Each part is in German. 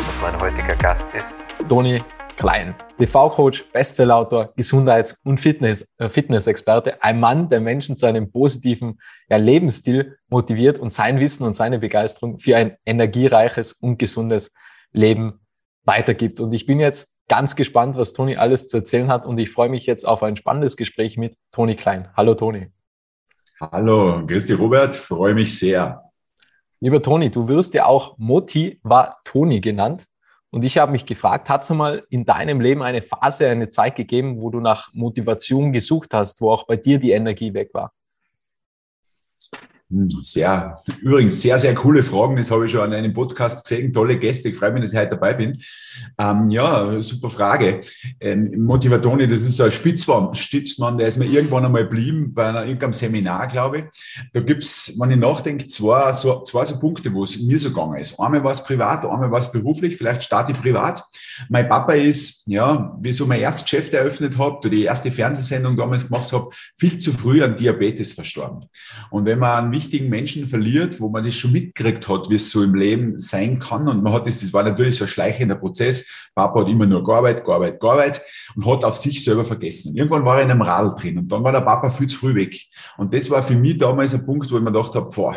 und mein heutiger Gast ist Toni Klein, TV-Coach, Bestsellerautor, Gesundheits- und Fitness, äh, Fitness-Experte, ein Mann, der Menschen zu einem positiven ja, Lebensstil motiviert und sein Wissen und seine Begeisterung für ein energiereiches und gesundes Leben weitergibt. Und ich bin jetzt ganz gespannt, was Toni alles zu erzählen hat und ich freue mich jetzt auf ein spannendes Gespräch mit Toni Klein. Hallo Toni. Hallo, grüß dich Robert, freue mich sehr. Lieber Toni, du wirst ja auch Motivatoni genannt. Und ich habe mich gefragt, hat es mal in deinem Leben eine Phase, eine Zeit gegeben, wo du nach Motivation gesucht hast, wo auch bei dir die Energie weg war? Sehr, übrigens sehr, sehr coole Fragen. Das habe ich schon an einem Podcast gesehen. Tolle Gäste. Ich freue mich, dass ich heute dabei bin. Ähm, ja, super Frage. Ähm, Motivatoni, das ist so ein Spitzmann, Stützmann, der ist mir irgendwann einmal geblieben bei einer, irgendeinem Seminar, glaube ich. Da gibt's, wenn ich nachdenke, zwei so, zwei so Punkte, wo es mir so gegangen ist. Einmal war es privat, einmal war es beruflich. Vielleicht starte ich privat. Mein Papa ist, ja, wie so mein erstes Geschäft eröffnet habe, oder die erste Fernsehsendung damals gemacht habe, viel zu früh an Diabetes verstorben. Und wenn man wichtigen Menschen verliert, wo man sich schon mitgekriegt hat, wie es so im Leben sein kann, und man hat das, das war natürlich so ein schleichender Prozess, Prozess. Papa hat immer nur gearbeitet, gearbeitet, gearbeitet und hat auf sich selber vergessen. Und irgendwann war er in einem Radl drin und dann war der Papa viel zu früh weg. Und das war für mich damals ein Punkt, wo ich mir gedacht habe, boah,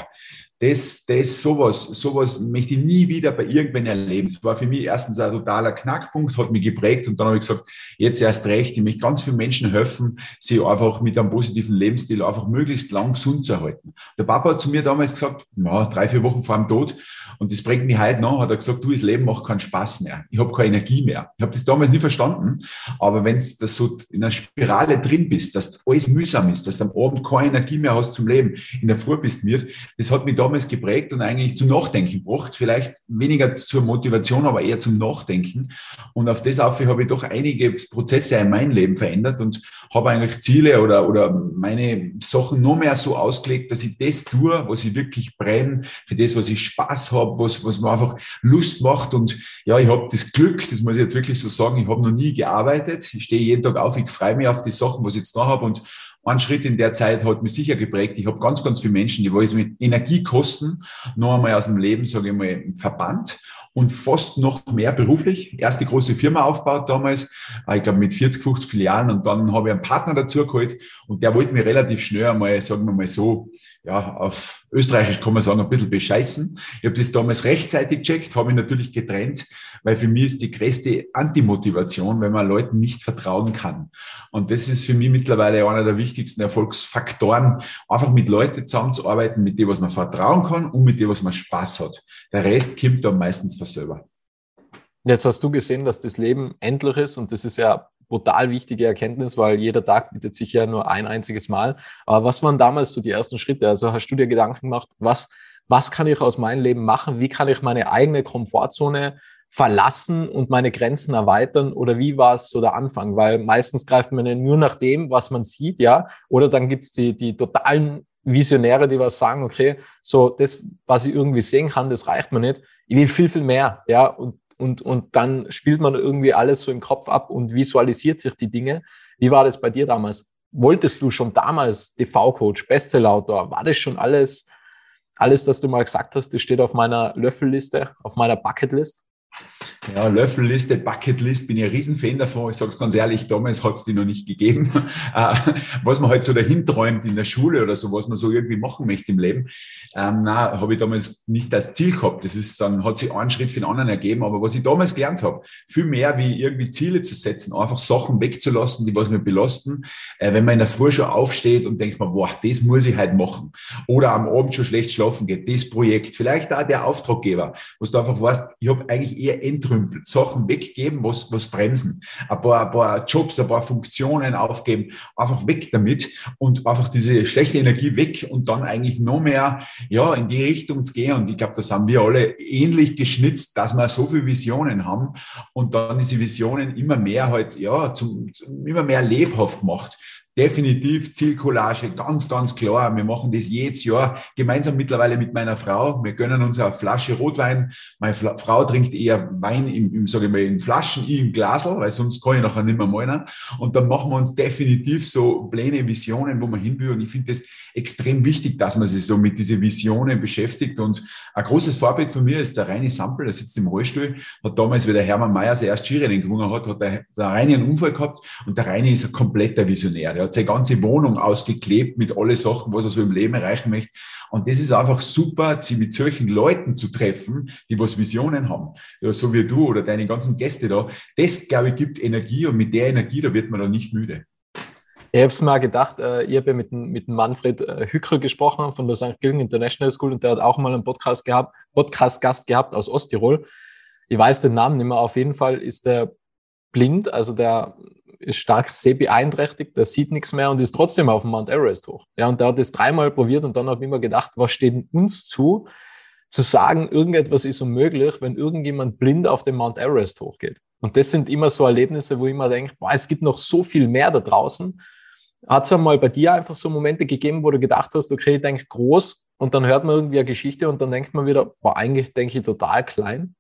das, das, sowas, sowas möchte ich nie wieder bei irgendwen erleben. Es war für mich erstens ein totaler Knackpunkt, hat mich geprägt und dann habe ich gesagt, jetzt erst recht, ich möchte ganz vielen Menschen helfen, sie einfach mit einem positiven Lebensstil einfach möglichst lang gesund zu erhalten. Der Papa hat zu mir damals gesagt, ja, drei, vier Wochen vor dem Tod, und das bringt mich heute noch, hat er gesagt, du, das Leben macht keinen Spaß mehr. Ich habe keine Energie mehr. Ich habe das damals nie verstanden, aber wenn du so in einer Spirale drin bist, dass alles mühsam ist, dass du am Abend keine Energie mehr hast zum Leben, in der Früh bist mir, das hat mich damals geprägt und eigentlich zum Nachdenken gebracht. Vielleicht weniger zur Motivation, aber eher zum Nachdenken. Und auf das auf habe ich doch einige Prozesse in meinem Leben verändert und habe eigentlich Ziele oder, oder meine Sachen nur mehr so ausgelegt, dass ich das tue, was ich wirklich brenne, für das, was ich Spaß habe, was, was mir einfach Lust macht. Und ja, ich habe das Glück, das muss ich jetzt wirklich so sagen, ich habe noch nie gearbeitet. Ich stehe jeden Tag auf, ich freue mich auf die Sachen, was ich jetzt da habe. Und ein Schritt in der Zeit hat mich sicher geprägt. Ich habe ganz, ganz viele Menschen, die wollen mit Energiekosten noch einmal aus dem Leben, sage ich mal, verbannt und fast noch mehr beruflich. Erste große Firma aufgebaut damals, äh, ich glaube mit 40, 50 Filialen und dann habe ich einen Partner dazu geholt und der wollte mir relativ schnell einmal, sagen wir mal so, ja, auf Österreichisch kann man sagen, ein bisschen bescheißen. Ich habe das damals rechtzeitig gecheckt, habe mich natürlich getrennt, weil für mich ist die größte Antimotivation, wenn man Leuten nicht vertrauen kann. Und das ist für mich mittlerweile einer der wichtigsten Erfolgsfaktoren, einfach mit Leuten zusammenzuarbeiten, mit denen was man vertrauen kann und mit denen was man Spaß hat. Der Rest kommt dann meistens von selber. Jetzt hast du gesehen, dass das Leben endlich ist und das ist ja brutal wichtige Erkenntnis, weil jeder Tag bietet sich ja nur ein einziges Mal. Aber was waren damals so die ersten Schritte? Also hast du dir Gedanken gemacht, was, was kann ich aus meinem Leben machen? Wie kann ich meine eigene Komfortzone verlassen und meine Grenzen erweitern? Oder wie war es so der Anfang? Weil meistens greift man ja nur nach dem, was man sieht, ja. Oder dann gibt's die, die totalen Visionäre, die was sagen, okay, so das, was ich irgendwie sehen kann, das reicht mir nicht. Ich will viel, viel mehr, ja. Und und, und dann spielt man irgendwie alles so im Kopf ab und visualisiert sich die Dinge. Wie war das bei dir damals? Wolltest du schon damals TV-Coach, Bestsellerautor? War das schon alles, alles, das du mal gesagt hast, das steht auf meiner Löffelliste, auf meiner Bucketlist? Ja, Löffelliste, Bucketlist, bin ich ein Riesenfan davon. Ich sage es ganz ehrlich, damals hat es die noch nicht gegeben. Äh, was man halt so dahin träumt in der Schule oder so, was man so irgendwie machen möchte im Leben, ähm, na, habe ich damals nicht als Ziel gehabt. Das ist dann, hat sich einen Schritt für den anderen ergeben. Aber was ich damals gelernt habe, viel mehr wie irgendwie Ziele zu setzen, einfach Sachen wegzulassen, die was mir belasten. Äh, wenn man in der Früh schon aufsteht und denkt man, boah, das muss ich halt machen. Oder am Abend schon schlecht schlafen geht, das Projekt, vielleicht auch der Auftraggeber, was du einfach weißt, ich habe eigentlich eher entrümpelt, Sachen weggeben, was, was bremsen, ein paar, ein paar Jobs, ein paar Funktionen aufgeben, einfach weg damit und einfach diese schlechte Energie weg und dann eigentlich noch mehr, ja, in die Richtung zu gehen. Und ich glaube, das haben wir alle ähnlich geschnitzt, dass wir so viele Visionen haben. Und dann diese Visionen immer mehr halt, ja, zum, zum immer mehr lebhaft gemacht definitiv Zielcollage, ganz, ganz klar. Wir machen das jedes Jahr gemeinsam mittlerweile mit meiner Frau. Wir gönnen uns eine Flasche Rotwein. Meine Frau trinkt eher Wein im, im sage ich mal, in Flaschen, ich im Glasl, weil sonst kann ich nachher nicht mehr malen. Und dann machen wir uns definitiv so Pläne, Visionen, wo wir hin will. Und ich finde das extrem wichtig, dass man sich so mit diesen Visionen beschäftigt. Und ein großes Vorbild von mir ist der Reini Sampel, der sitzt im Rollstuhl, hat damals, wie der Hermann Mayer sein erst Skirennen gewonnen hat, hat der, der Reini einen Unfall gehabt und der Reini ist ein kompletter Visionär. Der hat seine ganze Wohnung ausgeklebt mit alle Sachen, was er so im Leben erreichen möchte. Und das ist einfach super, sie mit solchen Leuten zu treffen, die was Visionen haben. Ja, so wie du oder deine ganzen Gäste da. Das, glaube ich, gibt Energie und mit der Energie, da wird man dann nicht müde. Ich habe es mal gedacht, äh, ich habe ja mit, mit Manfred äh, Hückel gesprochen von der St. Gilgen International School und der hat auch mal einen Podcast gehabt, Podcast-Gast gehabt aus Osttirol. Ich weiß den Namen nicht mehr. Auf jeden Fall ist der blind, also der ist stark sehbeeinträchtigt, der sieht nichts mehr und ist trotzdem auf dem Mount Everest hoch. Ja, und der hat das dreimal probiert und dann habe ich immer gedacht, was steht uns zu, zu sagen, irgendetwas ist unmöglich, wenn irgendjemand blind auf den Mount Everest hochgeht. Und das sind immer so Erlebnisse, wo ich immer denke, boah, es gibt noch so viel mehr da draußen. Hat es einmal bei dir einfach so Momente gegeben, wo du gedacht hast, okay, ich denke groß und dann hört man irgendwie eine Geschichte und dann denkt man wieder, boah, eigentlich denke ich total klein?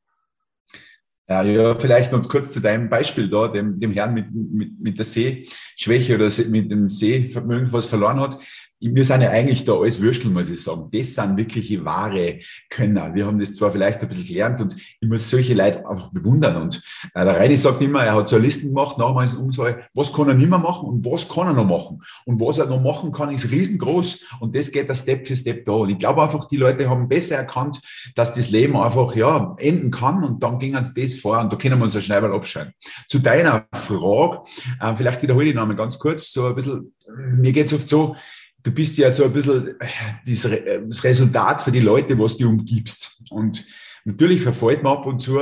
Ja, ja, vielleicht noch kurz zu deinem Beispiel da, dem, dem Herrn mit, mit, mit der Sehschwäche oder mit dem Sehvermögen, was verloren hat wir sind ja eigentlich da alles Würstel, muss ich sagen. Das sind wirkliche wahre Könner. Wir haben das zwar vielleicht ein bisschen gelernt und ich muss solche Leute einfach bewundern. Und äh, der Reini sagt immer, er hat so eine Listen gemacht, nachher Umsage, was kann er nicht mehr machen und was kann er noch machen. Und was er noch machen kann, ist riesengroß. Und das geht da Step für Step da. Und ich glaube einfach, die Leute haben besser erkannt, dass das Leben einfach, ja, enden kann. Und dann gingen sie das vor und da können wir uns ein Schneiberl abschneiden. Zu deiner Frage, äh, vielleicht wiederhole ich noch einmal ganz kurz, so ein bisschen, mir geht es oft so, du bist ja so ein bisschen das Resultat für die Leute, was du umgibst. Und natürlich verfolgt man ab und zu,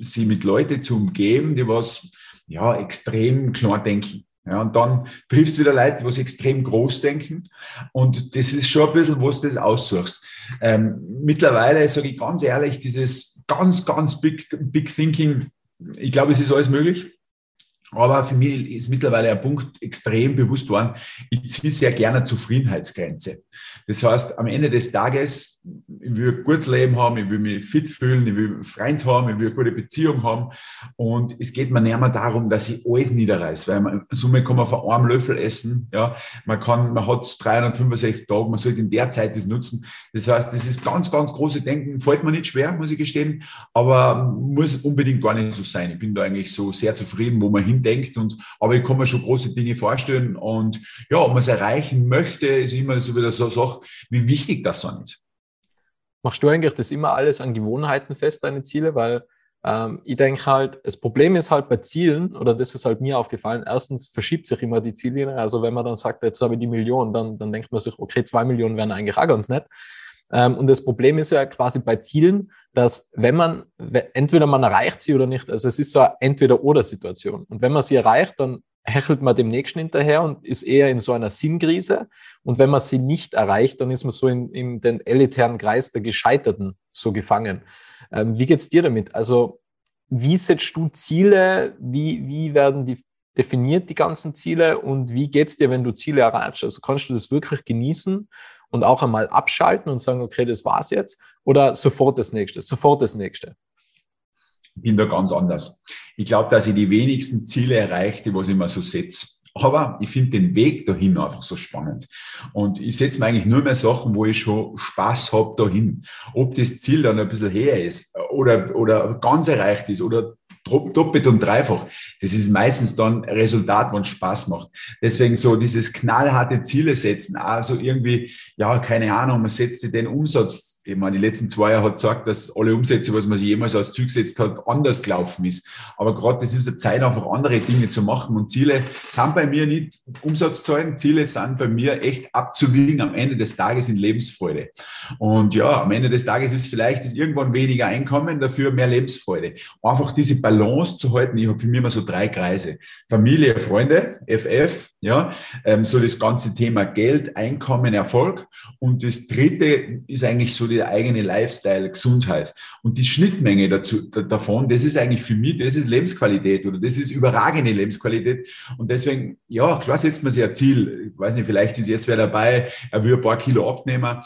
sie mit Leuten zu umgeben, die was ja extrem klar denken. Ja, und dann triffst du wieder Leute, die extrem groß denken. Und das ist schon ein bisschen, was du das aussuchst. Ähm, mittlerweile sage ich ganz ehrlich, dieses ganz, ganz big, big thinking, ich glaube, es ist alles möglich. Aber für mich ist mittlerweile ein Punkt extrem bewusst worden. Ich ziehe sehr gerne Zufriedenheitsgrenze. Das heißt, am Ende des Tages, ich will ein gutes Leben haben, ich will mich fit fühlen, ich will einen Freund haben, ich will eine gute Beziehung haben. Und es geht mir nicht mehr darum, dass ich alles niederreiße, weil man, Summe kann man von einem Löffel essen. Ja, man kann, man hat 365 Tage, man sollte in der Zeit das nutzen. Das heißt, das ist ganz, ganz große Denken, fällt mir nicht schwer, muss ich gestehen, aber muss unbedingt gar nicht so sein. Ich bin da eigentlich so sehr zufrieden, wo man hindenkt und, aber ich kann mir schon große Dinge vorstellen und ja, ob man es erreichen möchte, ist immer so wieder so eine Sache, wie wichtig das so ist. Machst du eigentlich das immer alles an Gewohnheiten fest, deine Ziele? Weil ähm, ich denke halt, das Problem ist halt bei Zielen, oder das ist halt mir aufgefallen, erstens verschiebt sich immer die Ziellinie. Also wenn man dann sagt, jetzt habe ich die Million, dann, dann denkt man sich, okay, zwei Millionen wären eigentlich auch ganz nett. Ähm, und das Problem ist ja quasi bei Zielen, dass wenn man, entweder man erreicht sie oder nicht, also es ist so eine Entweder-Oder-Situation. Und wenn man sie erreicht, dann hechelt man dem Nächsten hinterher und ist eher in so einer Sinnkrise. Und wenn man sie nicht erreicht, dann ist man so in, in den elitären Kreis der Gescheiterten so gefangen. Ähm, wie geht's dir damit? Also, wie setzt du Ziele? Wie, wie werden die definiert, die ganzen Ziele? Und wie geht's dir, wenn du Ziele erreichst? Also, kannst du das wirklich genießen und auch einmal abschalten und sagen, okay, das war's jetzt? Oder sofort das nächste, sofort das nächste? Bin da ganz anders. Ich glaube, dass ich die wenigsten Ziele erreiche, die was ich mir so setze. Aber ich finde den Weg dahin einfach so spannend. Und ich setze mir eigentlich nur mehr Sachen, wo ich schon Spaß habe dahin. Ob das Ziel dann ein bisschen her ist oder, oder ganz erreicht ist oder doppelt und dreifach. Das ist meistens dann Resultat, wenn es Spaß macht. Deswegen so dieses knallharte Ziele setzen, also irgendwie, ja, keine Ahnung, man setzt den Umsatz jetzt, ich meine, die letzten zwei Jahre hat gesagt, dass alle Umsätze, was man sich jemals als Ziel gesetzt hat, anders gelaufen ist. Aber gerade das ist eine Zeit, einfach andere Dinge zu machen. Und Ziele sind bei mir nicht Umsatzzahlen, Ziele sind bei mir echt abzuwiegen am Ende des Tages in Lebensfreude. Und ja, am Ende des Tages ist vielleicht ist irgendwann weniger Einkommen, dafür mehr Lebensfreude. Einfach diese Balance zu halten. Ich habe für mich immer so drei Kreise. Familie, Freunde, FF, ja, ähm, so das ganze Thema Geld, Einkommen, Erfolg. Und das dritte ist eigentlich so der eigene Lifestyle, Gesundheit. Und die Schnittmenge dazu, davon, das ist eigentlich für mich, das ist Lebensqualität oder das ist überragende Lebensqualität. Und deswegen, ja, klar setzt man sich ein Ziel. Ich weiß nicht, vielleicht ist jetzt wer dabei, er will ein paar Kilo abnehmen.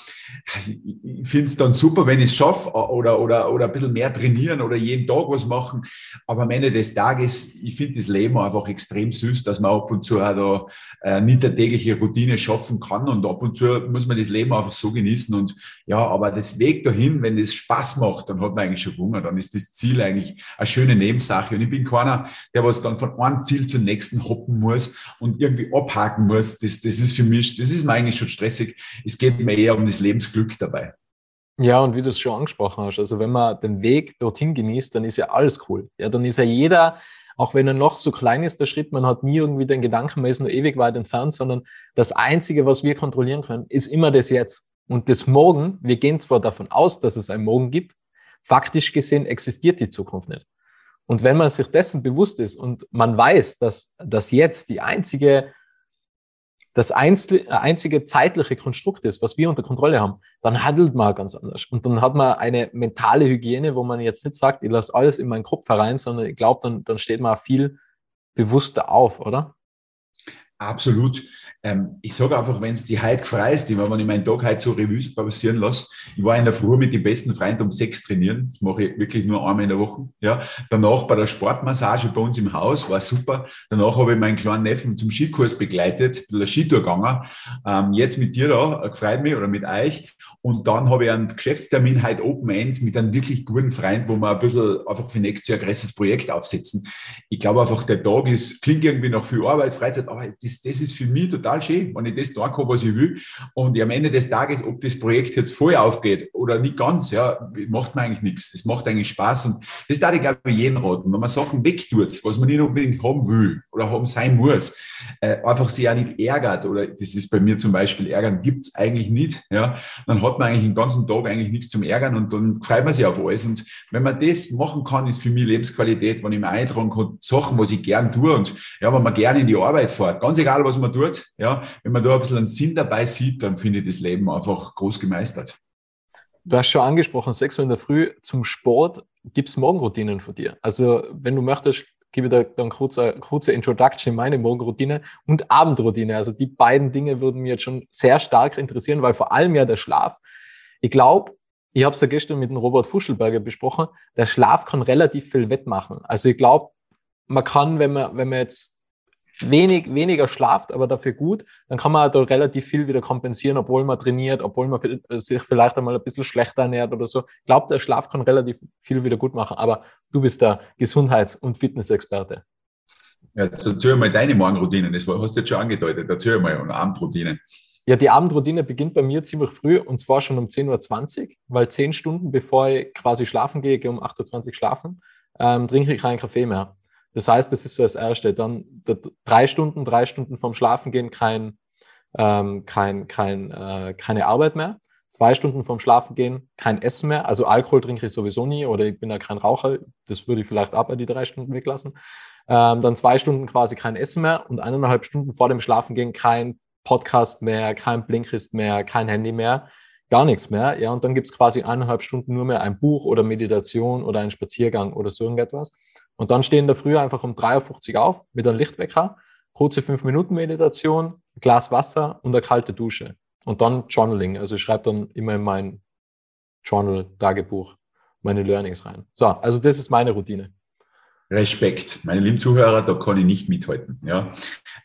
Ich finde es dann super, wenn ich es schaffe oder, oder, oder ein bisschen mehr trainieren oder jeden Tag was machen. Aber am Ende des Tages, ich finde das Leben einfach extrem süß, dass man ab und zu auch da äh, nicht eine tägliche Routine schaffen kann. Und ab und zu muss man das Leben einfach so genießen. Und ja, aber das Weg dahin, wenn das Spaß macht, dann hat man eigentlich schon Hunger, dann ist das Ziel eigentlich eine schöne Nebensache. Und ich bin keiner, der was dann von einem Ziel zum nächsten hoppen muss und irgendwie abhaken muss, das, das ist für mich, das ist mir eigentlich schon stressig, es geht mir eher um das Lebensglück dabei. Ja, und wie du es schon angesprochen hast, also wenn man den Weg dorthin genießt, dann ist ja alles cool. Ja, dann ist ja jeder, auch wenn er noch so klein ist, der Schritt, man hat nie irgendwie den Gedanken, man ist nur ewig weit entfernt, sondern das Einzige, was wir kontrollieren können, ist immer das Jetzt. Und das Morgen, wir gehen zwar davon aus, dass es ein Morgen gibt, faktisch gesehen existiert die Zukunft nicht. Und wenn man sich dessen bewusst ist und man weiß, dass das jetzt die einzige das einzige zeitliche Konstrukt ist, was wir unter Kontrolle haben, dann handelt man ganz anders. Und dann hat man eine mentale Hygiene, wo man jetzt nicht sagt, ich lasse alles in meinen Kopf herein, sondern ich glaube, dann, dann steht man viel bewusster auf, oder? Absolut. Ähm, ich sage einfach, wenn es die heute frei ist, wenn ich meinen Tag heute so Revue passieren lasse, ich war in der Früh mit den besten Freunden um sechs trainieren, das mache ich wirklich nur einmal in der Woche. Ja. Danach bei der Sportmassage bei uns im Haus, war super. Danach habe ich meinen kleinen Neffen zum Skikurs begleitet, der Skitour gegangen. Ähm, jetzt mit dir da, äh, gefreut mich, oder mit euch. Und dann habe ich einen Geschäftstermin heute Open End mit einem wirklich guten Freund, wo wir ein bisschen einfach für nächstes Jahr ein größeres Projekt aufsetzen. Ich glaube einfach, der Tag ist, klingt irgendwie noch viel Arbeit, Freizeit, aber das, das ist für mich total schön, wenn ich das da kann, was ich will. Und am Ende des Tages, ob das Projekt jetzt voll aufgeht oder nicht ganz, ja, macht mir eigentlich nichts. Es macht eigentlich Spaß. Und das darf ich, glaube ich, jeden raten. Wenn man Sachen wegtut, was man nicht unbedingt haben will oder haben sein muss, äh, einfach sich auch nicht ärgert oder das ist bei mir zum Beispiel ärgern, gibt's eigentlich nicht, ja, dann hat hat man eigentlich den ganzen Tag eigentlich nichts zum Ärgern und dann freut man sich auf alles. Und wenn man das machen kann, ist für mich Lebensqualität, wenn ich mir eintragen kann, Sachen, was ich gern tue und ja, wenn man gerne in die Arbeit fährt, ganz egal, was man tut, ja, wenn man da ein bisschen einen Sinn dabei sieht, dann finde ich das Leben einfach groß gemeistert. Du hast schon angesprochen, 6 Uhr in der Früh zum Sport. Gibt es Morgenroutinen von dir? Also, wenn du möchtest, gebe da dann kurze, kurze Introduction in meine Morgenroutine und Abendroutine. Also die beiden Dinge würden mir jetzt schon sehr stark interessieren, weil vor allem ja der Schlaf. Ich glaube, ich habe es ja gestern mit dem Robert Fuschelberger besprochen, der Schlaf kann relativ viel wettmachen. Also ich glaube, man kann, wenn man, wenn man jetzt wenig, weniger schlaft, aber dafür gut, dann kann man da relativ viel wieder kompensieren, obwohl man trainiert, obwohl man sich vielleicht einmal ein bisschen schlechter ernährt oder so. Ich glaube, der Schlaf kann relativ viel wieder gut machen, aber du bist der Gesundheits- und Fitnessexperte. Ja, jetzt erzähl mal deine Morgenroutine, das hast du jetzt schon angedeutet, erzähl mal, eine Abendroutine. Ja, die Abendroutine beginnt bei mir ziemlich früh und zwar schon um 10.20 Uhr, weil zehn Stunden bevor ich quasi schlafen gehe, gehe um 8.20 Uhr schlafen, ähm, trinke ich keinen Kaffee mehr. Das heißt, das ist so das Erste. Dann drei Stunden, drei Stunden vorm Schlafengehen kein, ähm, kein, kein, äh, keine Arbeit mehr. Zwei Stunden vorm Schlafengehen kein Essen mehr. Also Alkohol trinke ich sowieso nie oder ich bin ja kein Raucher. Das würde ich vielleicht ab bei die drei Stunden weglassen. Ähm, dann zwei Stunden quasi kein Essen mehr und eineinhalb Stunden vor dem Schlafengehen kein Podcast mehr, kein Blinkist mehr, kein Handy mehr gar nichts mehr. Ja, und dann gibt's quasi eineinhalb Stunden nur mehr ein Buch oder Meditation oder einen Spaziergang oder so irgendetwas. Und dann stehen da früher einfach um 3.50 Uhr auf mit einem Lichtwecker, kurze 5-Minuten-Meditation, Glas Wasser und eine kalte Dusche. Und dann Journaling. Also ich schreibe dann immer in mein Journal-Tagebuch meine Learnings rein. So, also das ist meine Routine. Respekt. Meine lieben Zuhörer, da kann ich nicht mithalten. Ja.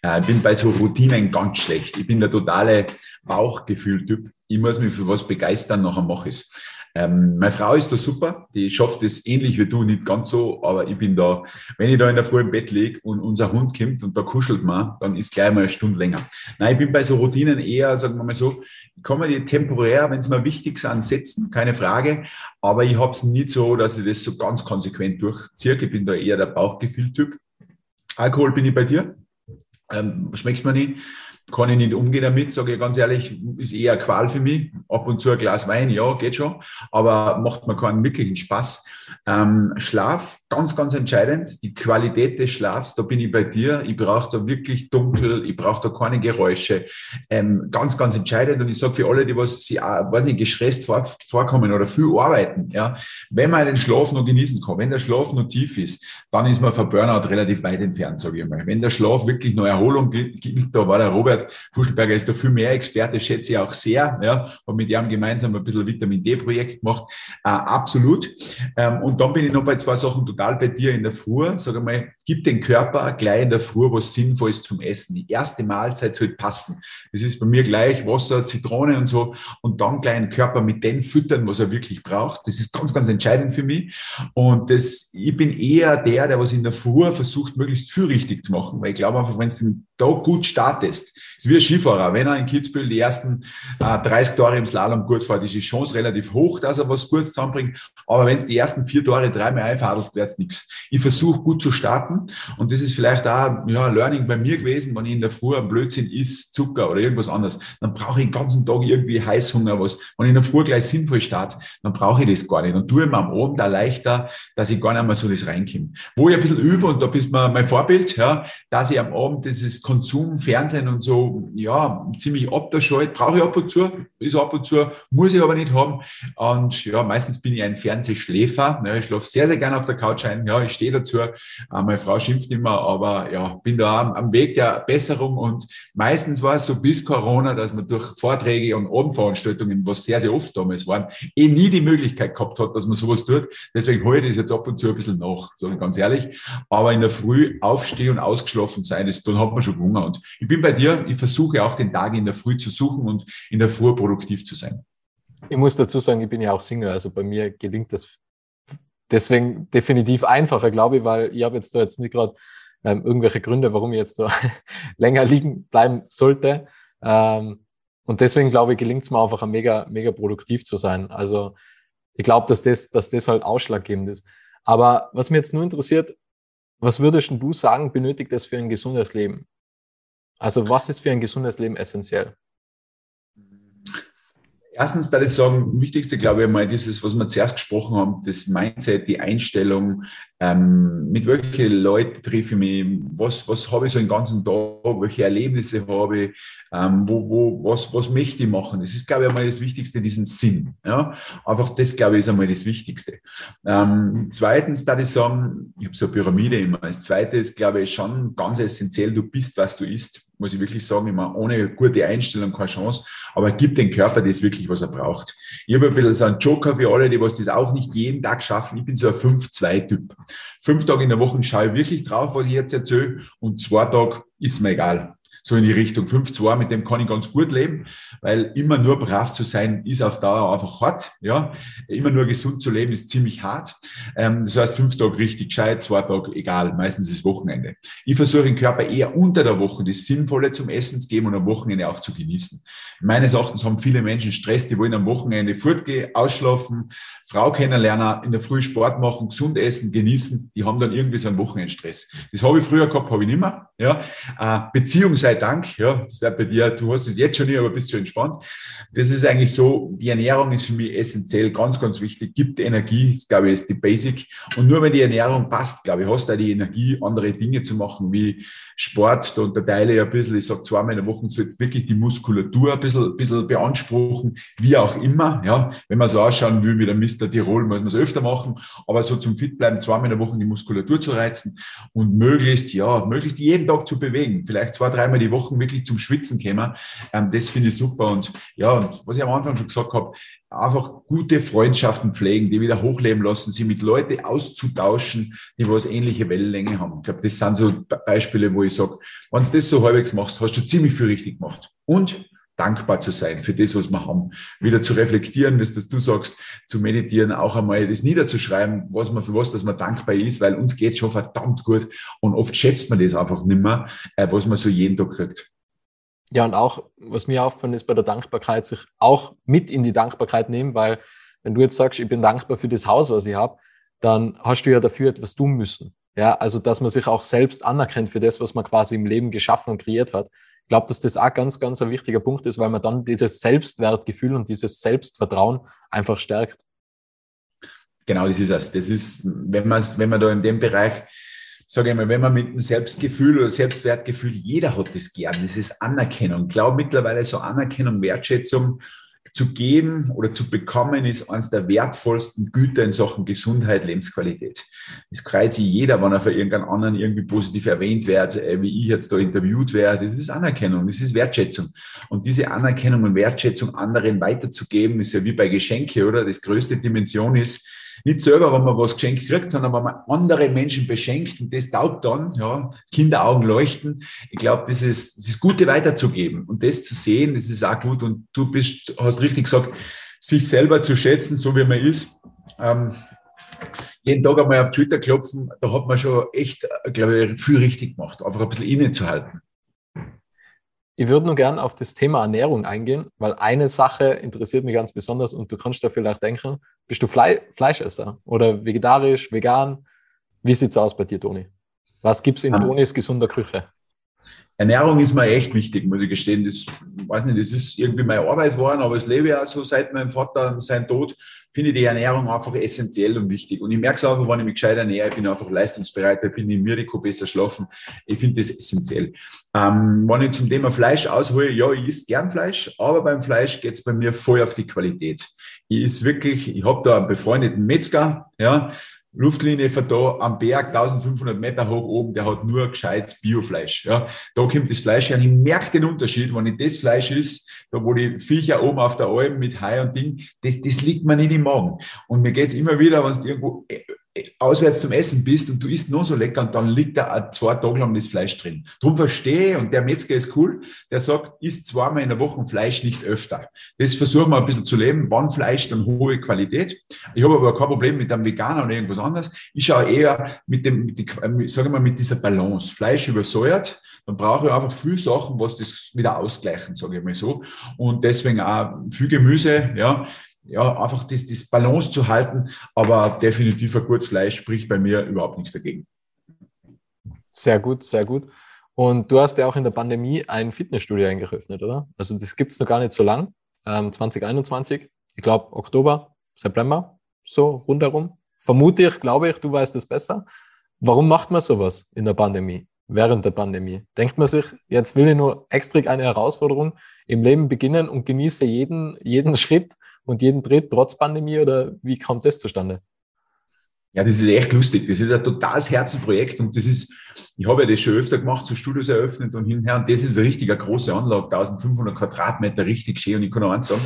Äh, ich bin bei so Routinen ganz schlecht. Ich bin der totale Bauchgefühl-Typ. Ich muss mich für was begeistern, nachher mache ich es. Ähm, meine Frau ist da super, die schafft es ähnlich wie du, nicht ganz so, aber ich bin da, wenn ich da in der Früh im Bett liege und unser Hund kommt und da kuschelt man, dann ist gleich mal eine Stunde länger. Nein, ich bin bei so Routinen eher, sagen wir mal so, ich kann mir die temporär, wenn es mir wichtig sind, setzen, keine Frage, aber ich habe es nicht so, dass ich das so ganz konsequent durchziehe. Ich bin da eher der Bauchgefühl-Typ. Alkohol bin ich bei dir. Ähm, schmeckt mir nicht kann ich nicht umgehen damit, sage ich ganz ehrlich, ist eher Qual für mich. Ab und zu ein Glas Wein, ja, geht schon, aber macht mir keinen wirklichen Spaß. Ähm, Schlaf, ganz, ganz entscheidend. Die Qualität des Schlafs, da bin ich bei dir. Ich brauche da wirklich dunkel, ich brauche da keine Geräusche. Ähm, ganz, ganz entscheidend. Und ich sage für alle, die was sie, weiß nicht, gestresst vor, vorkommen oder viel arbeiten, ja, wenn man den Schlaf noch genießen kann, wenn der Schlaf noch tief ist, dann ist man von Burnout relativ weit entfernt, sage ich mal. Wenn der Schlaf wirklich noch Erholung gilt, da war der Robert Robert Fuschelberger ist da viel mehr Experte, schätze ich auch sehr. Ja, habe mit ihm gemeinsam ein bisschen Vitamin D-Projekt gemacht. Äh, absolut. Ähm, und dann bin ich noch bei zwei Sachen total bei dir in der Früh. Sag einmal, gib den Körper gleich in der Früh was Sinnvolles zum Essen. Die erste Mahlzeit sollte passen. Das ist bei mir gleich Wasser, Zitrone und so. Und dann gleich den Körper mit dem füttern, was er wirklich braucht. Das ist ganz, ganz entscheidend für mich. Und das, ich bin eher der, der was in der Früh versucht, möglichst viel richtig zu machen. Weil ich glaube einfach, wenn du den Tag gut startest, ist wie ein Skifahrer. Wenn er in Kitzbühel die ersten äh, 30 Tore im Slalom gut fährt, ist die Chance relativ hoch, dass er was Gutes zusammenbringt. Aber wenn es die ersten vier Tore dreimal einfadelst, wird es nichts. Ich versuche gut zu starten und das ist vielleicht auch ja, Learning bei mir gewesen, wenn ich in der Früh ein Blödsinn isst, Zucker oder irgendwas anderes, dann brauche ich den ganzen Tag irgendwie Heißhunger, was. Wenn ich in der Früh gleich sinnvoll starte, dann brauche ich das gar nicht. Dann tue ich mir am Abend auch leichter, dass ich gar nicht mehr so das reinkomme. Wo ich ein bisschen übe, und da bist du mein Vorbild, ja, dass ich am Abend dieses Konsum, Fernsehen und so ja, ziemlich abgeschaltet, brauche ich ab und zu, ist ab und zu, muss ich aber nicht haben. Und ja, meistens bin ich ein Fernsehschläfer. Ja, ich schlafe sehr, sehr gerne auf der Couch ein. Ja, ich stehe dazu. Äh, meine Frau schimpft immer, aber ja, bin da am Weg der Besserung. Und meistens war es so bis Corona, dass man durch Vorträge und Abendveranstaltungen, was sehr, sehr oft damals waren, eh nie die Möglichkeit gehabt hat, dass man sowas tut. Deswegen hole ich das jetzt ab und zu ein bisschen nach, sage ich ganz ehrlich. Aber in der Früh aufstehen und ausgeschlafen sein, das, dann hat man schon Hunger. Und ich bin bei dir, ich versuche auch den Tag in der Früh zu suchen und in der Früh produktiv zu sein. Ich muss dazu sagen, ich bin ja auch Single, also bei mir gelingt das deswegen definitiv einfacher, glaube ich, weil ich habe jetzt da jetzt nicht gerade ähm, irgendwelche Gründe, warum ich jetzt da länger liegen bleiben sollte. Ähm, und deswegen glaube ich, gelingt es mir einfach mega, mega produktiv zu sein. Also ich glaube, dass das, dass das halt ausschlaggebend ist. Aber was mir jetzt nur interessiert, was würdest du sagen, benötigt es für ein gesundes Leben? Also was ist für ein gesundes Leben essentiell? Erstens, da ich sagen, wichtigste, glaube ich, mal dieses, was wir zuerst gesprochen haben, das Mindset, die Einstellung, ähm, mit welchen Leuten treffe ich mich, was, was habe ich so den ganzen Tag, welche Erlebnisse habe ich, ähm, wo, wo, was, was möchte ich machen. Das ist, glaube ich, einmal das Wichtigste, diesen Sinn. Ja? Einfach das, glaube ich, ist einmal das Wichtigste. Ähm, zweitens, da ich sagen, ich habe so eine Pyramide immer. Als zweites, glaube ich, schon ganz essentiell, du bist, was du isst muss ich wirklich sagen, immer ohne gute Einstellung keine Chance, aber gib dem Körper das wirklich, was er braucht. Ich habe ein bisschen so einen Joker für alle, die was das auch nicht jeden Tag schaffen. Ich bin so ein 5-2-Typ. Fünf Tage in der Woche schaue ich wirklich drauf, was ich jetzt erzähle und zwei Tage ist mir egal so in die Richtung 5-2, mit dem kann ich ganz gut leben, weil immer nur brav zu sein ist auf Dauer einfach hart. Ja, immer nur gesund zu leben ist ziemlich hart. Ähm, das heißt, fünf Tage richtig gescheit, zwei Tage egal, meistens ist Wochenende. Ich versuche den Körper eher unter der Woche das Sinnvolle zum Essen zu geben und am Wochenende auch zu genießen. Meines Erachtens haben viele Menschen Stress, die wollen am Wochenende fortgehen, ausschlafen, Frau kennenlernen, in der Früh Sport machen, gesund essen, genießen. Die haben dann irgendwie so einen Wochenendstress. Das habe ich früher gehabt, habe ich nicht mehr. Ja, äh, Beziehung sei Dank. Ja, das wäre bei dir, du hast es jetzt schon nicht, aber bist schon entspannt. Das ist eigentlich so, die Ernährung ist für mich essentiell, ganz, ganz wichtig, gibt Energie, das glaube ich ist die Basic. Und nur wenn die Ernährung passt, glaube ich, hast du auch die Energie, andere Dinge zu machen, wie Sport. Da unterteile ich ein bisschen, ich sage zweimal in der Woche, so jetzt wirklich die Muskulatur ein bisschen, ein bisschen beanspruchen, wie auch immer. Ja, wenn man so ausschauen will wie der Mr. Tirol, muss man es öfter machen, aber so zum Fit bleiben, zweimal in der Woche die Muskulatur zu reizen und möglichst, ja, möglichst jeden Tag zu bewegen. Vielleicht zwei, dreimal die Woche wirklich zum Schwitzen kommen. Ähm, das finde ich super. Und ja, was ich am Anfang schon gesagt habe, einfach gute Freundschaften pflegen, die wieder hochleben lassen, sie mit Leuten auszutauschen, die was ähnliche Wellenlänge haben. Ich glaube, das sind so Beispiele, wo ich sage, wenn du das so halbwegs machst, hast du ziemlich viel richtig gemacht. Und dankbar zu sein für das, was wir haben. Wieder zu reflektieren, das du sagst, zu meditieren, auch einmal das niederzuschreiben, was man für was, dass man dankbar ist, weil uns geht schon verdammt gut und oft schätzt man das einfach nicht mehr, äh, was man so jeden Tag kriegt. Ja, und auch, was mir auffällt, ist bei der Dankbarkeit, sich auch mit in die Dankbarkeit nehmen, weil wenn du jetzt sagst, ich bin dankbar für das Haus, was ich habe, dann hast du ja dafür etwas tun müssen. Ja, also dass man sich auch selbst anerkennt für das, was man quasi im Leben geschaffen und kreiert hat. Ich glaube, dass das auch ganz, ganz ein wichtiger Punkt ist, weil man dann dieses Selbstwertgefühl und dieses Selbstvertrauen einfach stärkt. Genau, das ist es. Das ist, wenn man, wenn man da in dem Bereich sage ich mal, wenn man mit dem Selbstgefühl oder Selbstwertgefühl, jeder hat das gern, das ist Anerkennung. Ich glaube mittlerweile so Anerkennung, Wertschätzung zu geben oder zu bekommen, ist eines der wertvollsten Güter in Sachen Gesundheit, Lebensqualität. Es freut sich jeder, wenn er für irgendeinen anderen irgendwie positiv erwähnt wird, äh, wie ich jetzt da interviewt werde. Das ist Anerkennung, das ist Wertschätzung. Und diese Anerkennung und Wertschätzung anderen weiterzugeben, ist ja wie bei Geschenke, oder? Das größte Dimension ist, nicht selber, wenn man was geschenkt kriegt, sondern wenn man andere Menschen beschenkt und das taugt dann, ja, Kinderaugen leuchten. Ich glaube, das ist, das ist Gute weiterzugeben und das zu sehen, das ist auch gut und du bist, hast richtig gesagt, sich selber zu schätzen, so wie man ist. Ähm, jeden Tag einmal auf Schulter klopfen, da hat man schon echt, glaube ich, viel richtig gemacht, einfach ein bisschen innezuhalten. Ich würde nur gern auf das Thema Ernährung eingehen, weil eine Sache interessiert mich ganz besonders und du kannst da vielleicht denken, bist du Fle Fleischesser oder vegetarisch, vegan? Wie sieht es aus bei dir, Toni? Was gibt es in Tonis gesunder Küche? Ernährung ist mir echt wichtig, muss ich gestehen. Das, weiß nicht, das ist irgendwie meine Arbeit geworden, aber es lebe ja so seit meinem Vater sein Tod, finde ich die Ernährung einfach essentiell und wichtig. Und ich merke es auch, wenn ich mich gescheit ernähre, ich bin einfach leistungsbereiter, bin im Miriko besser schlafen. Ich finde das essentiell. Ähm, wenn ich zum Thema Fleisch aushole, ja, ich esse gern Fleisch, aber beim Fleisch geht es bei mir voll auf die Qualität. Ich ist wirklich, ich habe da einen befreundeten Metzger, ja, Luftlinie von da am Berg, 1500 Meter hoch oben, der hat nur gescheites Biofleisch. Ja. Da kommt das Fleisch her und ich merke den Unterschied, wenn ich das Fleisch ist, da wo die Viecher oben auf der Alm mit Hai und Ding, das, das liegt mir nicht im Magen. Und mir geht's immer wieder, wenn du irgendwo auswärts zum Essen bist und du isst nur so lecker und dann liegt da zwei Tage lang das Fleisch drin. Drum verstehe und der Metzger ist cool, der sagt, isst zweimal in der Woche Fleisch, nicht öfter. Das versuchen wir ein bisschen zu leben. Wann Fleisch, dann hohe Qualität. Ich habe aber kein Problem mit einem Veganer oder irgendwas anderes. Ich schaue eher mit dem, mit die, sage mal, mit dieser Balance. Fleisch übersäuert, dann brauche ich einfach viel Sachen, was das wieder ausgleichen, sage ich mal so. Und deswegen auch viel Gemüse, ja ja, einfach das, das Balance zu halten. Aber definitiv ein gutes Fleisch spricht bei mir überhaupt nichts dagegen. Sehr gut, sehr gut. Und du hast ja auch in der Pandemie ein Fitnessstudio eingeöffnet, oder? Also das gibt es noch gar nicht so lang, ähm, 2021, ich glaube Oktober, September, so rundherum. Vermute ich, glaube ich, du weißt es besser. Warum macht man sowas in der Pandemie, während der Pandemie? Denkt man sich, jetzt will ich nur extra eine Herausforderung im Leben beginnen und genieße jeden, jeden Schritt und jeden Tritt trotz Pandemie oder wie kommt das zustande? Ja, das ist echt lustig. Das ist ein totales Herzenprojekt und das ist, ich habe ja das schon öfter gemacht, so Studios eröffnet und hinher und das ist richtig eine große Anlage, 1500 Quadratmeter, richtig schön und ich kann auch eins sagen,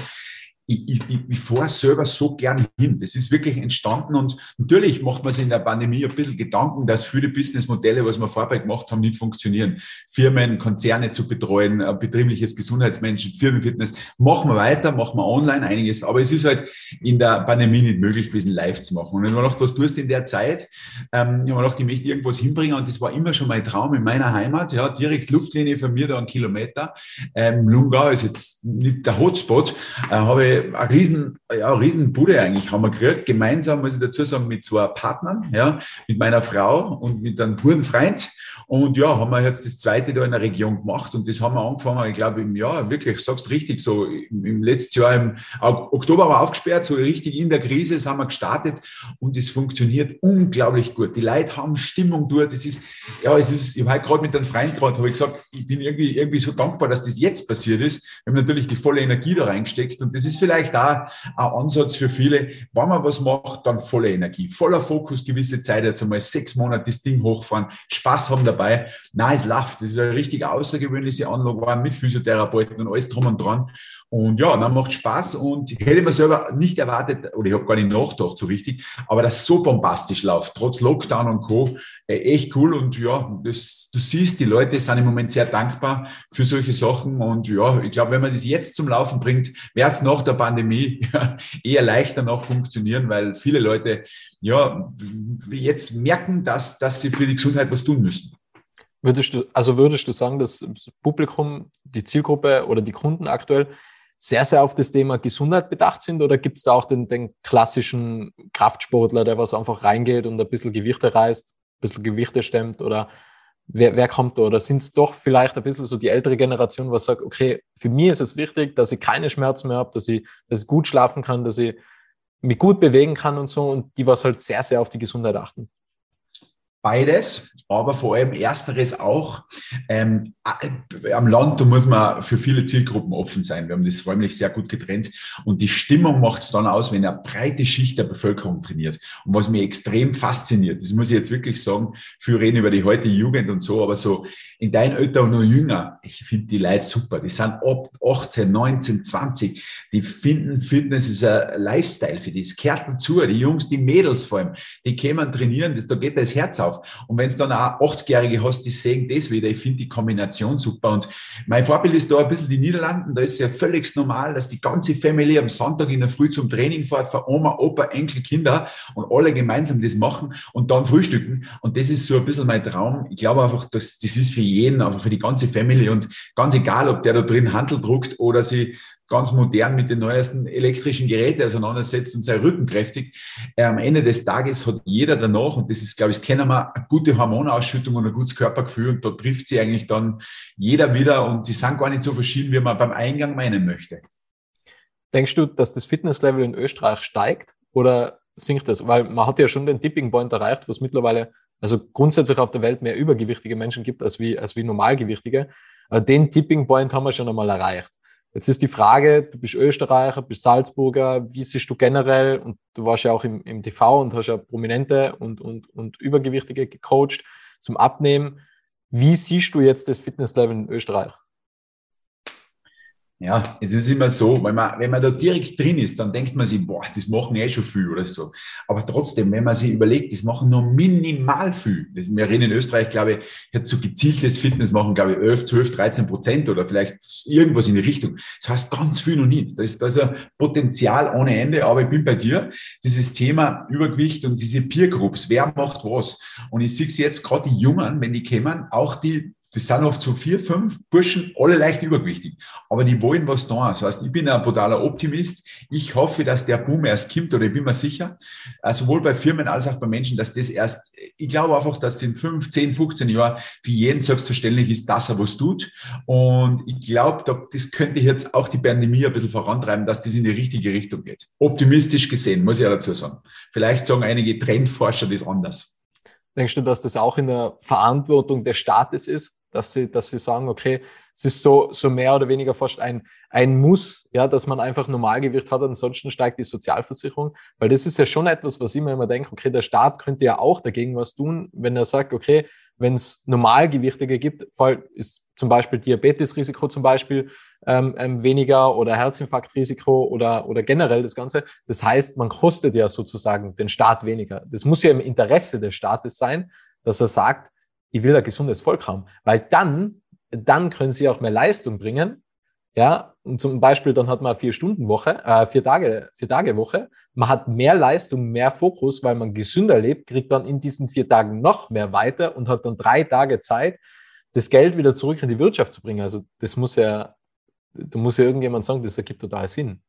ich, ich, ich fahre selber so gern hin. Das ist wirklich entstanden und natürlich macht man sich in der Pandemie ein bisschen Gedanken, dass viele Businessmodelle, was wir vorher gemacht haben, nicht funktionieren. Firmen, Konzerne zu betreuen, betriebliches Gesundheitsmenschen, Firmenfitness. Machen wir weiter, machen wir online einiges, aber es ist halt in der Pandemie nicht möglich gewesen, live zu machen. Und wenn man gedacht, was tust du in der Zeit? Ähm, ich habe gedacht, ich möchte irgendwas hinbringen und das war immer schon mein Traum in meiner Heimat, ja, direkt Luftlinie von mir da einen Kilometer. Ähm, Lungau ist jetzt nicht der Hotspot, äh, habe ich eine riesen, ja, riesen Bude eigentlich haben wir gekriegt, gemeinsam, muss ich dazu sagen, mit zwei Partnern, ja, mit meiner Frau und mit einem guten Freund. Und ja, haben wir jetzt das zweite da in der Region gemacht und das haben wir angefangen, ich glaube, im Jahr, wirklich, sagst richtig, so im, im letzten Jahr, im Oktober war aufgesperrt, so richtig in der Krise sind wir gestartet und es funktioniert unglaublich gut. Die Leute haben Stimmung dort. Das ist, ja, es ist, ich habe gerade mit einem Freund gerade, habe ich gesagt, ich bin irgendwie, irgendwie so dankbar, dass das jetzt passiert ist. Wir haben natürlich die volle Energie da reingesteckt und das ist vielleicht da ein Ansatz für viele. Wenn man was macht, dann volle Energie, voller Fokus, gewisse Zeit, jetzt einmal sechs Monate das Ding hochfahren, Spaß haben dabei dabei. Nein, es läuft. Das ist eine richtig außergewöhnliche Anlage mit Physiotherapeuten und alles drum und dran. Und ja, dann macht Spaß und ich hätte mir selber nicht erwartet, oder ich habe gar nicht nachgedacht so richtig, aber das so bombastisch läuft, trotz Lockdown und Co. Äh, echt cool und ja, das, du siehst, die Leute sind im Moment sehr dankbar für solche Sachen und ja, ich glaube, wenn man das jetzt zum Laufen bringt, wird es nach der Pandemie eher leichter noch funktionieren, weil viele Leute ja jetzt merken, dass, dass sie für die Gesundheit was tun müssen. Würdest du, also würdest du sagen, dass das Publikum, die Zielgruppe oder die Kunden aktuell sehr, sehr auf das Thema Gesundheit bedacht sind oder gibt es da auch den, den klassischen Kraftsportler, der was einfach reingeht und ein bisschen Gewichte reißt, ein bisschen Gewichte stemmt oder wer, wer kommt da? Oder sind es doch vielleicht ein bisschen so die ältere Generation, was sagt, okay, für mich ist es wichtig, dass ich keine Schmerzen mehr habe, dass ich, dass ich gut schlafen kann, dass ich mich gut bewegen kann und so und die was halt sehr, sehr auf die Gesundheit achten? Beides, aber vor allem ersteres auch. Ähm, äh, am Land, da muss man für viele Zielgruppen offen sein. Wir haben das räumlich sehr gut getrennt. Und die Stimmung macht es dann aus, wenn eine breite Schicht der Bevölkerung trainiert. Und was mich extrem fasziniert, das muss ich jetzt wirklich sagen, für reden über die heutige Jugend und so, aber so in deinem Alter und noch jünger, ich finde die Leute super. Die sind ab 18, 19, 20. Die finden Fitness ist ein Lifestyle für die. Es gehört dazu. Die Jungs, die Mädels vor allem, die kämen trainieren, das, da geht das Herz auf auf. Und wenn es dann auch 80-Jährige hast, die sehen das wieder. Ich finde die Kombination super. Und mein Vorbild ist da ein bisschen die Niederlanden. Da ist ja völlig normal, dass die ganze Family am Sonntag in der Früh zum Training fährt, für Oma, Opa, Enkel, Kinder und alle gemeinsam das machen und dann frühstücken. Und das ist so ein bisschen mein Traum. Ich glaube einfach, dass das ist für jeden, aber für die ganze Family und ganz egal, ob der da drin Handel druckt oder sie ganz modern mit den neuesten elektrischen Geräten auseinandersetzt und sein Rücken kräftig. Äh, am Ende des Tages hat jeder danach, und das ist, glaube ich, das kennen wir, eine gute Hormonausschüttung und ein gutes Körpergefühl und da trifft sie eigentlich dann jeder wieder und die sind gar nicht so verschieden, wie man beim Eingang meinen möchte. Denkst du, dass das Fitnesslevel in Österreich steigt oder sinkt das? Weil man hat ja schon den Tipping Point erreicht, wo es mittlerweile also grundsätzlich auf der Welt mehr übergewichtige Menschen gibt als wie, als wie normalgewichtige. Aber den Tipping Point haben wir schon einmal erreicht. Jetzt ist die Frage, du bist Österreicher, bist Salzburger, wie siehst du generell, und du warst ja auch im, im TV und hast ja Prominente und, und, und Übergewichtige gecoacht zum Abnehmen. Wie siehst du jetzt das Fitnesslevel in Österreich? Ja, es ist immer so, wenn man, wenn man da direkt drin ist, dann denkt man sich, boah, das machen eh schon viel oder so. Aber trotzdem, wenn man sich überlegt, das machen nur minimal viel. Wir reden in Österreich, glaube ich, jetzt so gezieltes Fitness machen, glaube ich, 11, 12, 13 Prozent oder vielleicht irgendwas in die Richtung. Das heißt ganz viel noch nicht. Das ist, das ist ein Potenzial ohne Ende. Aber ich bin bei dir. Dieses Thema Übergewicht und diese Peer Groups, wer macht was? Und ich sehe es jetzt gerade die Jungen, wenn die kommen, auch die das sind oft so vier, fünf Burschen, alle leicht übergewichtig. Aber die wollen was da. Das heißt, ich bin ein brutaler Optimist. Ich hoffe, dass der Boom erst kommt oder ich bin mir sicher, äh, sowohl bei Firmen als auch bei Menschen, dass das erst, ich glaube einfach, dass in fünf, zehn, 15 Jahren für jeden selbstverständlich ist, dass er was tut. Und ich glaube, das könnte jetzt auch die Pandemie ein bisschen vorantreiben, dass das in die richtige Richtung geht. Optimistisch gesehen, muss ich ja dazu sagen. Vielleicht sagen einige Trendforscher das anders. Denkst du, dass das auch in der Verantwortung des Staates ist? Dass sie, dass sie sagen, okay, es ist so, so mehr oder weniger fast ein, ein Muss, ja, dass man einfach Normalgewicht hat, ansonsten steigt die Sozialversicherung. Weil das ist ja schon etwas, was ich mir immer denke, okay, der Staat könnte ja auch dagegen was tun, wenn er sagt, okay, wenn es Normalgewichtige gibt, ist zum Beispiel Diabetesrisiko zum Beispiel ähm, ähm, weniger oder Herzinfarktrisiko oder, oder generell das Ganze. Das heißt, man kostet ja sozusagen den Staat weniger. Das muss ja im Interesse des Staates sein, dass er sagt, ich will ein gesundes Volk haben, weil dann, dann können sie auch mehr Leistung bringen. Ja, und zum Beispiel dann hat man vier Stunden Woche, äh, vier Tage, vier Tage Woche. Man hat mehr Leistung, mehr Fokus, weil man gesünder lebt, kriegt dann in diesen vier Tagen noch mehr weiter und hat dann drei Tage Zeit, das Geld wieder zurück in die Wirtschaft zu bringen. Also das muss ja, da muss ja irgendjemand sagen, das ergibt total Sinn.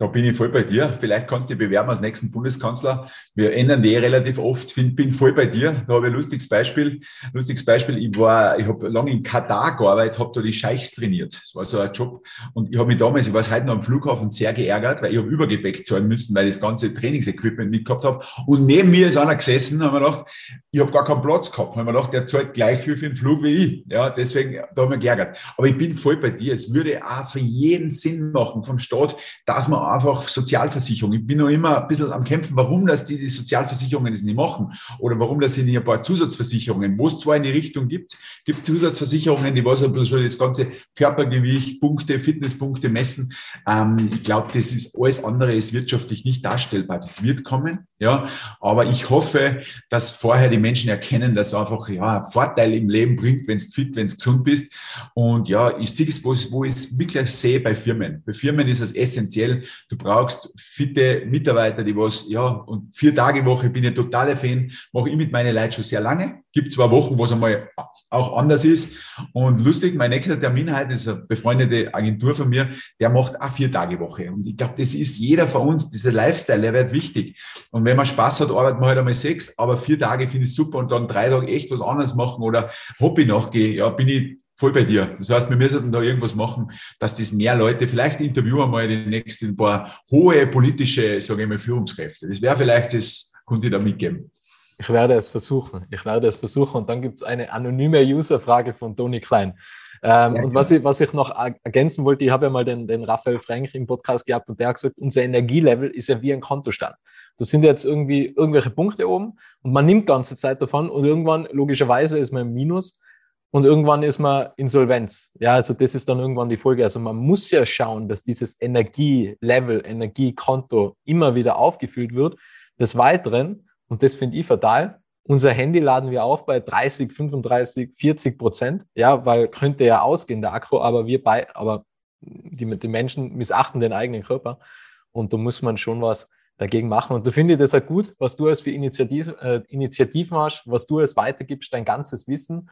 Da bin ich voll bei dir. Vielleicht kannst du dich bewerben als nächsten Bundeskanzler. Wir ändern die relativ oft. Find, bin voll bei dir. Da habe ich ein lustiges Beispiel. Lustiges Beispiel. Ich war, ich habe lange in Katar gearbeitet, habe da die Scheichs trainiert. Das war so ein Job. Und ich habe mich damals, ich war heute noch am Flughafen sehr geärgert, weil ich habe Übergepäck zahlen müssen, weil ich das ganze Trainingsequipment mitgehabt habe. Und neben mir ist einer gesessen, haben wir gedacht, ich habe gar keinen Platz gehabt. Haben wir gedacht, der zahlt gleich viel für den Flug wie ich. Ja, deswegen, da haben wir geärgert. Aber ich bin voll bei dir. Es würde auch für jeden Sinn machen vom Staat, dass man einfach Sozialversicherung. Ich bin noch immer ein bisschen am Kämpfen, warum das die, die Sozialversicherungen das nicht machen oder warum das nicht ein paar Zusatzversicherungen, wo es zwar in die Richtung gibt, gibt Zusatzversicherungen, die was ein bisschen so das ganze Körpergewicht, Punkte, Fitnesspunkte messen. Ähm, ich glaube, das ist alles andere ist wirtschaftlich nicht darstellbar. Das wird kommen, ja. Aber ich hoffe, dass vorher die Menschen erkennen, dass einfach ja Vorteil im Leben bringt, wenn es fit, wenn es gesund bist. Und ja, ich sehe es, wo ich es wirklich sehe bei Firmen. Bei Firmen ist es essentiell. Du brauchst fitte Mitarbeiter, die was, ja, und vier Tage Woche bin ich totaler Fan, mache ich mit meinen Leuten schon sehr lange. Gibt zwei Wochen, wo es einmal auch anders ist. Und lustig, mein nächster Termin heute ist eine befreundete Agentur von mir, der macht auch vier Tage Woche. Und ich glaube, das ist jeder von uns, dieser Lifestyle, der wird wichtig. Und wenn man Spaß hat, arbeitet man halt einmal sechs, aber vier Tage finde ich super und dann drei Tage echt was anderes machen oder Hobby nachgehen, ja, bin ich voll bei dir. Das heißt, wir müssen da irgendwas machen, dass das mehr Leute, vielleicht interviewen wir mal die nächsten paar hohe politische, sage ich mal, Führungskräfte. Das wäre vielleicht das, könnte ich da mitgeben. Ich werde es versuchen. Ich werde es versuchen. Und dann gibt es eine anonyme Userfrage von Toni Klein. Ähm, und was ich, was ich noch ergänzen wollte, ich habe ja mal den, den Raphael Frank im Podcast gehabt und der hat gesagt, unser Energielevel ist ja wie ein Kontostand. Da sind jetzt irgendwie irgendwelche Punkte oben und man nimmt ganze Zeit davon und irgendwann, logischerweise, ist man im Minus und irgendwann ist man Insolvenz. Ja, also das ist dann irgendwann die Folge. Also man muss ja schauen, dass dieses Energielevel, Energiekonto immer wieder aufgefüllt wird. Des Weiteren, und das finde ich fatal, unser Handy laden wir auf bei 30, 35, 40 Prozent. Ja, weil könnte ja ausgehen, der Akku, aber wir bei, aber die, die Menschen missachten den eigenen Körper. Und da muss man schon was dagegen machen. Und da finde ich das auch gut, was du als für Initiativ, äh, Initiativen hast, was du als weitergibst, dein ganzes Wissen.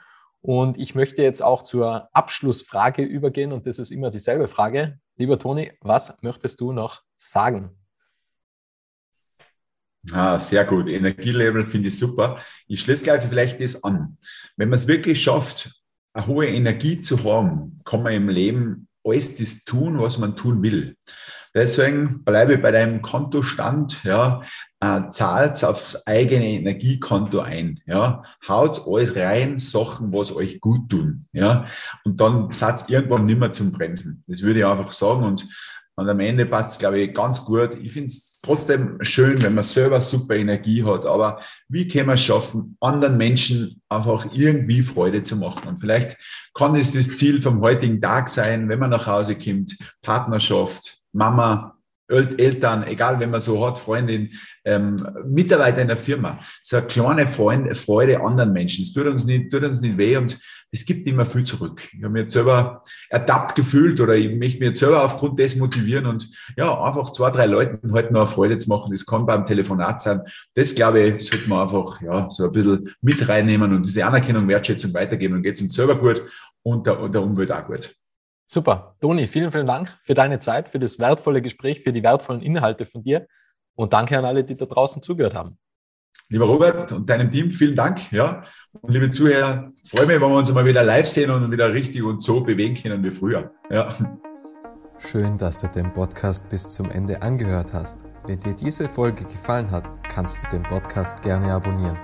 Und ich möchte jetzt auch zur Abschlussfrage übergehen und das ist immer dieselbe Frage. Lieber Toni, was möchtest du noch sagen? Ah, sehr gut. Energielevel finde ich super. Ich schließe gleich vielleicht das an. Wenn man es wirklich schafft, eine hohe Energie zu haben, kann man im Leben alles das tun, was man tun will. Deswegen bleibe bei deinem Kontostand, ja, äh, zahlt aufs eigene Energiekonto ein, ja, haut alles rein, Sachen, was euch gut tun, ja, und dann seid irgendwann nicht mehr zum Bremsen. Das würde ich einfach sagen und und am Ende passt es, glaube ich, ganz gut. Ich finde es trotzdem schön, wenn man selber super Energie hat. Aber wie kann man es schaffen, anderen Menschen einfach irgendwie Freude zu machen? Und vielleicht kann es das Ziel vom heutigen Tag sein, wenn man nach Hause kommt, Partnerschaft, Mama, Eltern, egal wenn man so hat, Freundin, ähm, Mitarbeiter in der Firma, so eine kleine Freund, Freude anderen Menschen. Es tut uns nicht, tut uns nicht weh und es gibt immer viel zurück. Ich habe mich jetzt selber ertappt gefühlt oder ich möchte mich jetzt selber aufgrund des motivieren und ja, einfach zwei, drei Leuten halt noch Freude zu machen. Das kann beim Telefonat sein. Das, glaube ich, sollte man einfach ja, so ein bisschen mit reinnehmen und diese Anerkennung, Wertschätzung weitergeben. Dann geht es uns selber gut und der, und der Umwelt auch gut. Super. Toni, vielen, vielen Dank für deine Zeit, für das wertvolle Gespräch, für die wertvollen Inhalte von dir und danke an alle, die da draußen zugehört haben. Lieber Robert und deinem Team, vielen Dank. Ja. Und liebe Zuhörer, freue mich, wenn wir uns mal wieder live sehen und wieder richtig und so bewegen können wie früher. Ja. Schön, dass du den Podcast bis zum Ende angehört hast. Wenn dir diese Folge gefallen hat, kannst du den Podcast gerne abonnieren.